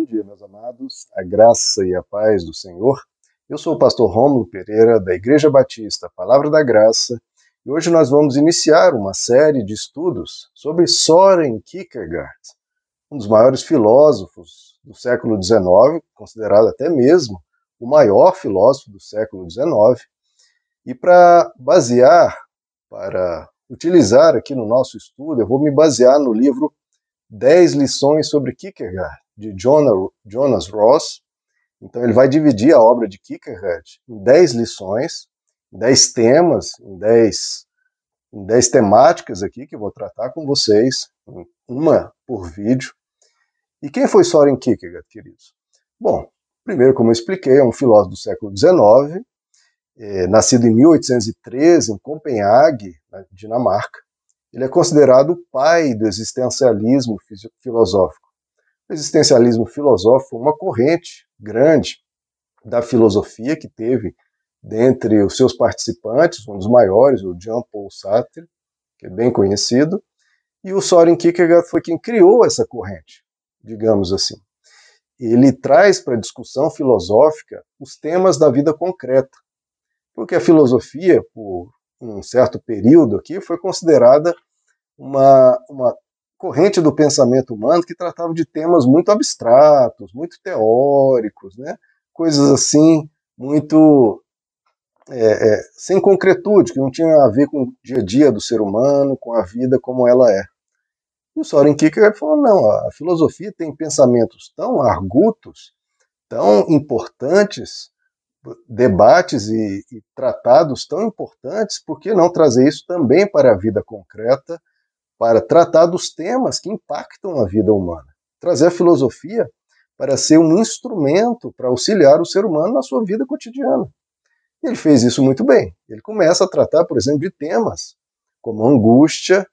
Bom dia, meus amados, a graça e a paz do Senhor. Eu sou o pastor Rômulo Pereira, da Igreja Batista Palavra da Graça, e hoje nós vamos iniciar uma série de estudos sobre Soren Kierkegaard, um dos maiores filósofos do século XIX, considerado até mesmo o maior filósofo do século XIX. E para basear, para utilizar aqui no nosso estudo, eu vou me basear no livro 10 lições sobre Kierkegaard, de Jonas Ross. Então ele vai dividir a obra de Kierkegaard em 10 lições, 10 temas, em 10, em 10 temáticas aqui que eu vou tratar com vocês, uma por vídeo. E quem foi Soren Kierkegaard, queridos? Bom, primeiro, como eu expliquei, é um filósofo do século XIX, é, nascido em 1813 em Copenhague, na Dinamarca. Ele é considerado o pai do existencialismo filosófico. O existencialismo filosófico uma corrente grande da filosofia que teve dentre os seus participantes, um dos maiores, o Jean-Paul Sartre, que é bem conhecido, e o Soren Kierkegaard foi quem criou essa corrente, digamos assim. Ele traz para a discussão filosófica os temas da vida concreta, porque a filosofia, por um certo período aqui, foi considerada uma, uma corrente do pensamento humano que tratava de temas muito abstratos, muito teóricos, né? coisas assim, muito é, é, sem concretude, que não tinha a ver com o dia a dia do ser humano, com a vida como ela é. E o Soren Kierkegaard falou, não, a filosofia tem pensamentos tão argutos, tão importantes, debates e, e, tratados tão importantes, por que não trazer isso também para a vida concreta, para tratar dos temas que impactam a vida humana? Trazer a filosofia para ser um instrumento para auxiliar o ser humano na sua vida cotidiana. Ele fez isso muito bem. Ele começa a tratar, por exemplo, de temas como angústia,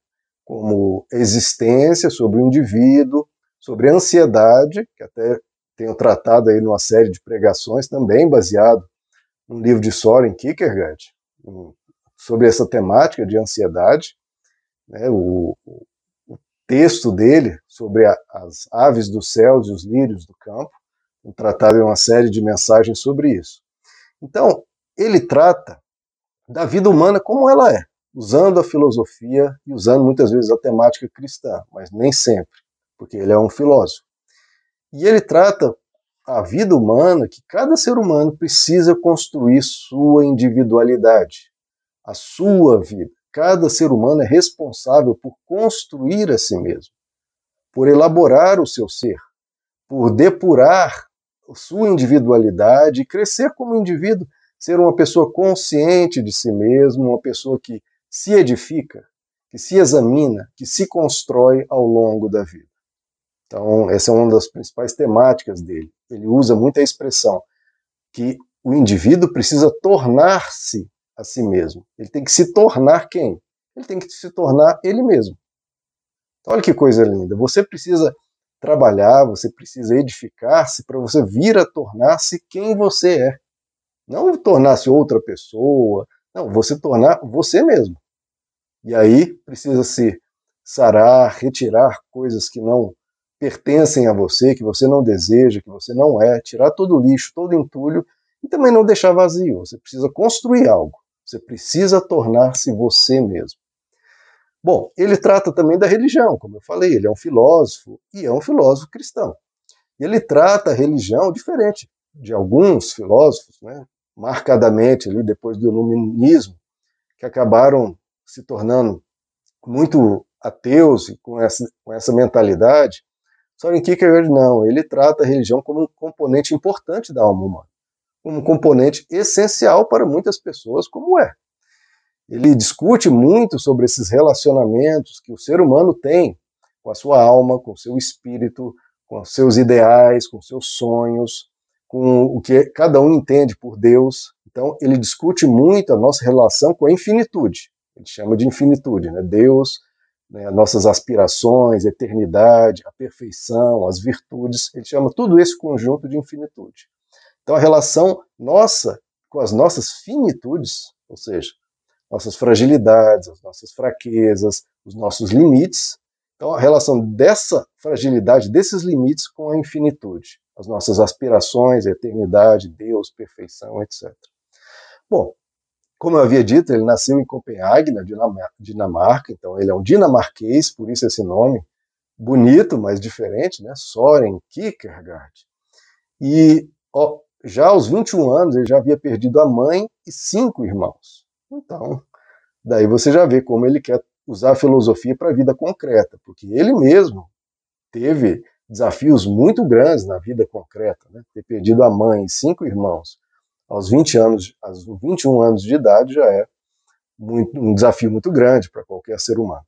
como existência, sobre o indivíduo, sobre ansiedade, que até tenho tratado aí numa série de pregações também baseado no livro de Soren Kierkegaard, sobre essa temática de ansiedade. Né, o, o, texto dele sobre a, as aves dos céus e os lírios do campo, um tratado em uma série de mensagens sobre isso. Então, ele trata da vida humana como ela é, usando a filosofia e usando muitas vezes a temática cristã, mas nem sempre, porque ele é um filósofo. E ele trata a vida humana que cada ser humano precisa construir sua individualidade, a sua vida. Cada ser humano é responsável por construir a si mesmo, por elaborar o seu ser, por depurar sua individualidade e crescer como indivíduo, ser uma pessoa consciente de si mesmo, uma pessoa que se edifica, que se examina, que se constrói ao longo da vida. Então, essa é uma das principais temáticas dele. Ele usa muito a expressão que o indivíduo precisa tornar-se a si mesmo. Ele tem que se tornar quem? Ele tem que se tornar ele mesmo. Então, olha que coisa linda. Você precisa trabalhar, você precisa edificar-se para você vir a tornar-se quem você é. Não tornar-se outra pessoa, não, você tornar você mesmo. E aí precisa se sarar, retirar coisas que não pertencem a você, que você não deseja, que você não é, tirar todo o lixo, todo o entulho e também não deixar vazio. Você precisa construir algo. Você precisa tornar-se você mesmo. Bom, ele trata também da religião, como eu falei, ele é um filósofo e é um filósofo cristão. Ele trata a religião diferente de alguns filósofos, né, marcadamente ali depois do iluminismo, que acabaram se tornando muito ateus e com essa, com essa mentalidade, Soren Kierkegaard não, ele trata a religião como um componente importante da alma humana, como componente essencial para muitas pessoas, como é. Ele discute muito sobre esses relacionamentos que o ser humano tem com a sua alma, com o seu espírito, com os seus ideais, com os seus sonhos, com o que cada um entende por Deus. Então, ele discute muito a nossa relação com a infinitude. Ele chama de infinitude, né? Deus né, nossas aspirações, eternidade, a perfeição, as virtudes, ele chama tudo esse conjunto de infinitude. Então a relação nossa com as nossas finitudes, ou seja, nossas fragilidades, as nossas fraquezas, os nossos limites, Então, a relação dessa fragilidade, desses limites com a infinitude, as nossas aspirações, a eternidade, Deus, perfeição, etc. Bom, como eu havia dito, ele nasceu em Copenhague, na Dinamarca, então ele é um dinamarquês, por isso esse nome, bonito, mas diferente, né? Soren Kierkegaard. E ó, já aos 21 anos ele já havia perdido a mãe e cinco irmãos. Então, daí você já vê como ele quer usar a filosofia para a vida concreta, porque ele mesmo teve desafios muito grandes na vida concreta, né? ter perdido a mãe e cinco irmãos aos 20 anos, aos 21 anos de idade já é muito, um desafio muito grande para qualquer ser humano.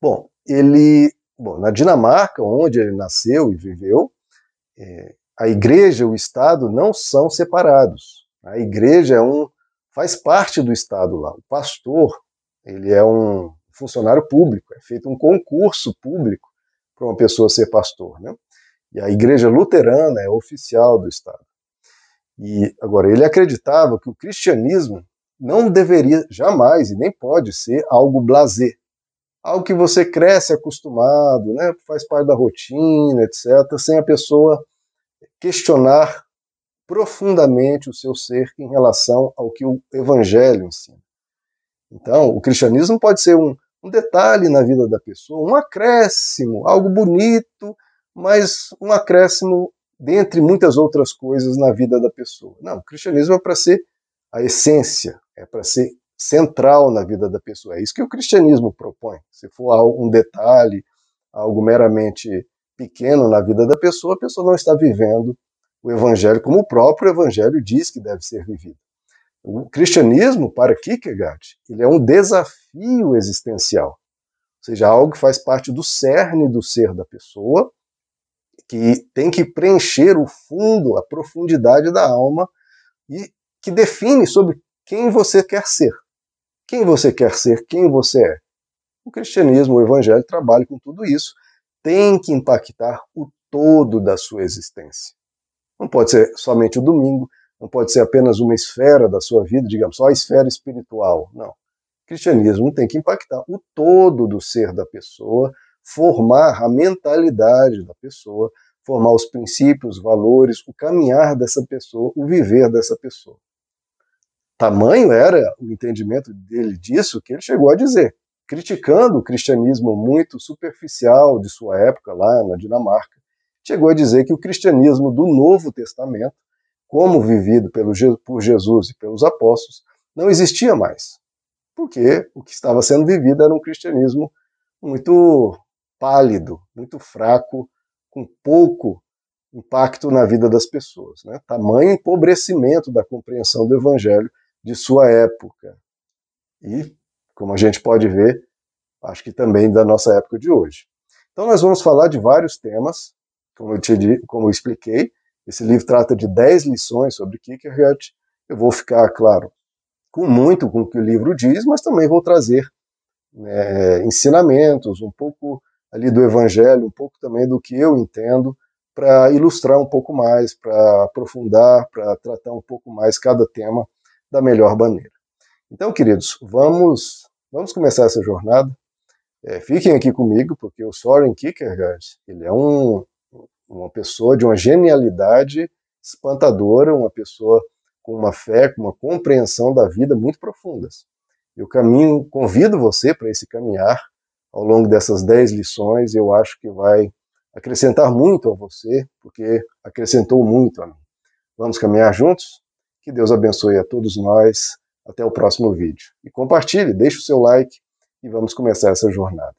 Bom, ele, bom, na Dinamarca, onde ele nasceu e viveu, é, a igreja e o Estado não são separados. A igreja é um, faz parte do Estado lá. O pastor, ele é um funcionário público, é feito um concurso público para uma pessoa ser pastor, né? E a igreja luterana é oficial do Estado. E agora ele acreditava que o cristianismo não deveria jamais e nem pode ser algo blazer, algo que você cresce acostumado, né, faz parte da rotina, etc, sem a pessoa questionar profundamente o seu ser em relação ao que o evangelho ensina. Então, o cristianismo pode ser um, um detalhe na vida da pessoa, um acréscimo, algo bonito, mas um acréscimo dentre muitas outras coisas na vida da pessoa. Não, o cristianismo é para ser a essência, é para ser central na vida da pessoa. É isso que o cristianismo propõe. Se for um detalhe, algo meramente pequeno na vida da pessoa, a pessoa não está vivendo o evangelho como o próprio evangelho diz que deve ser vivido. O cristianismo, para Kierkegaard, ele é um desafio existencial, ou seja, algo que faz parte do cerne do ser da pessoa, que tem que preencher o fundo, a profundidade da alma e que define sobre quem você quer ser. Quem você quer ser, quem você é. O cristianismo, o evangelho trabalha com tudo isso, tem que impactar o todo da sua existência. Não pode ser somente o domingo, não pode ser apenas uma esfera da sua vida, digamos, só a esfera espiritual. Não. O cristianismo tem que impactar o todo do ser da pessoa, formar a mentalidade da pessoa, formar os princípios, os valores, o caminhar dessa pessoa, o viver dessa pessoa. Tamanho era o entendimento dele disso que ele chegou a dizer, criticando o cristianismo muito superficial de sua época lá na Dinamarca, chegou a dizer que o cristianismo do Novo Testamento, como vivido pelo, por Jesus e pelos apóstolos, não existia mais. Porque o que estava sendo vivido era um cristianismo muito pálido, muito fraco, com pouco impacto na vida das pessoas. Né? Tamanho empobrecimento da compreensão do evangelho de sua época. E, como a gente pode ver, acho que também da nossa época de hoje. Então, nós vamos falar de vários temas, como eu, te, como eu expliquei. Esse livro trata de 10 lições sobre Kierkegaard. Eu vou ficar, claro, com muito com o que o livro diz, mas também vou trazer né, ensinamentos, um pouco ali do Evangelho, um pouco também do que eu entendo, para ilustrar um pouco mais, para aprofundar, para tratar um pouco mais cada tema da melhor maneira. Então, queridos, vamos, vamos começar essa jornada. É, fiquem aqui comigo, porque o Soren Kierkegaard, ele é um, uma pessoa de uma genialidade espantadora, uma pessoa com uma fé, com uma compreensão da vida muito profundas. Eu caminho, convido você para esse caminhar ao longo dessas dez lições, eu acho que vai acrescentar muito a você, porque acrescentou muito a mim. Vamos caminhar juntos? Que Deus abençoe a todos nós. Até o próximo vídeo. E compartilhe, deixe o seu like e vamos começar essa jornada.